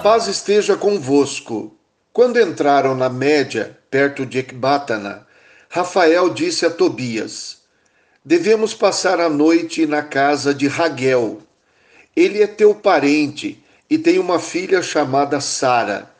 paz esteja convosco. Quando entraram na média, perto de Ecbátana, Rafael disse a Tobias: Devemos passar a noite na casa de Raguel. Ele é teu parente e tem uma filha chamada Sara.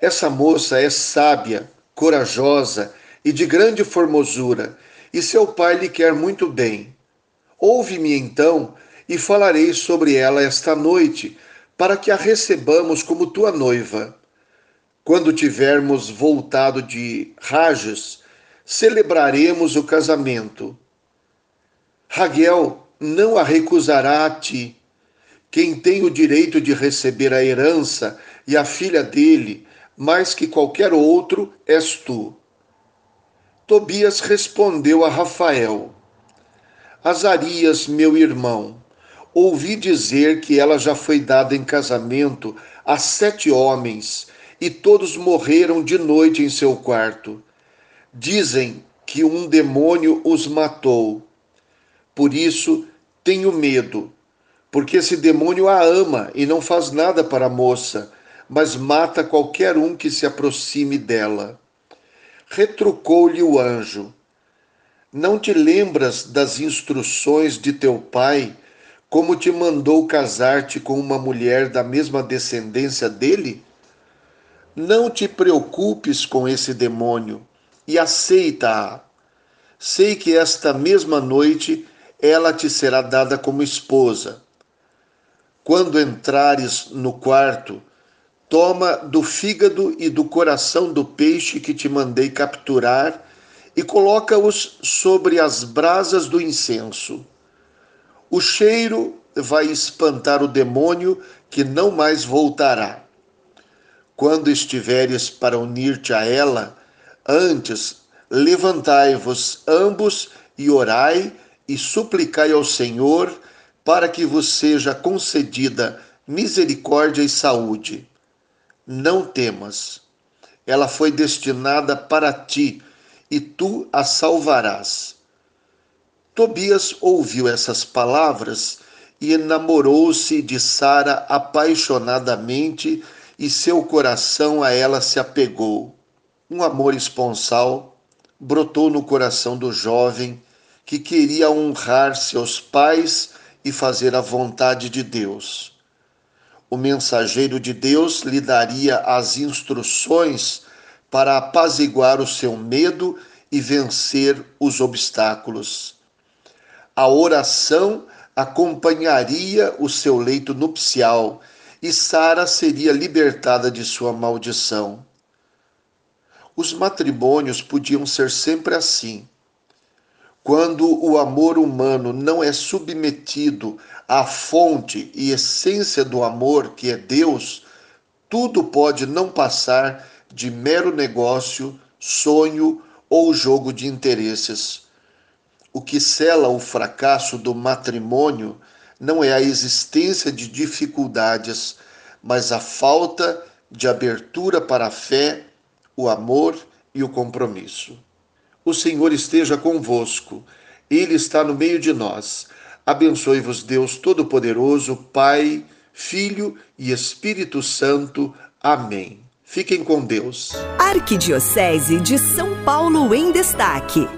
Essa moça é sábia, corajosa e de grande formosura, e seu pai lhe quer muito bem. Ouve-me então e falarei sobre ela esta noite para que a recebamos como tua noiva. Quando tivermos voltado de Rages, celebraremos o casamento. Raguel não a recusará a ti. Quem tem o direito de receber a herança e a filha dele, mais que qualquer outro, és tu. Tobias respondeu a Rafael: Azarias, meu irmão, ouvi dizer que ela já foi dada em casamento a sete homens e todos morreram de noite em seu quarto. Dizem que um demônio os matou. Por isso tenho medo, porque esse demônio a ama e não faz nada para a moça, mas mata qualquer um que se aproxime dela. Retrucou-lhe o anjo: Não te lembras das instruções de teu pai? Como te mandou casar-te com uma mulher da mesma descendência dele? Não te preocupes com esse demônio e aceita-a. Sei que esta mesma noite ela te será dada como esposa. Quando entrares no quarto, toma do fígado e do coração do peixe que te mandei capturar e coloca-os sobre as brasas do incenso o cheiro vai espantar o demônio que não mais voltará. Quando estiveres para unir-te a ela, antes levantai-vos ambos e orai e suplicai ao Senhor para que vos seja concedida misericórdia e saúde. Não temas, ela foi destinada para ti e tu a salvarás. Tobias ouviu essas palavras e enamorou-se de Sara apaixonadamente e seu coração a ela se apegou. Um amor esponsal brotou no coração do jovem que queria honrar seus pais e fazer a vontade de Deus. O mensageiro de Deus lhe daria as instruções para apaziguar o seu medo e vencer os obstáculos a oração acompanharia o seu leito nupcial e Sara seria libertada de sua maldição. Os matrimônios podiam ser sempre assim. Quando o amor humano não é submetido à fonte e essência do amor, que é Deus, tudo pode não passar de mero negócio, sonho ou jogo de interesses. O que cela o fracasso do matrimônio não é a existência de dificuldades, mas a falta de abertura para a fé, o amor e o compromisso. O Senhor esteja convosco, Ele está no meio de nós. Abençoe-vos, Deus Todo-Poderoso, Pai, Filho e Espírito Santo. Amém. Fiquem com Deus. Arquidiocese de São Paulo em Destaque.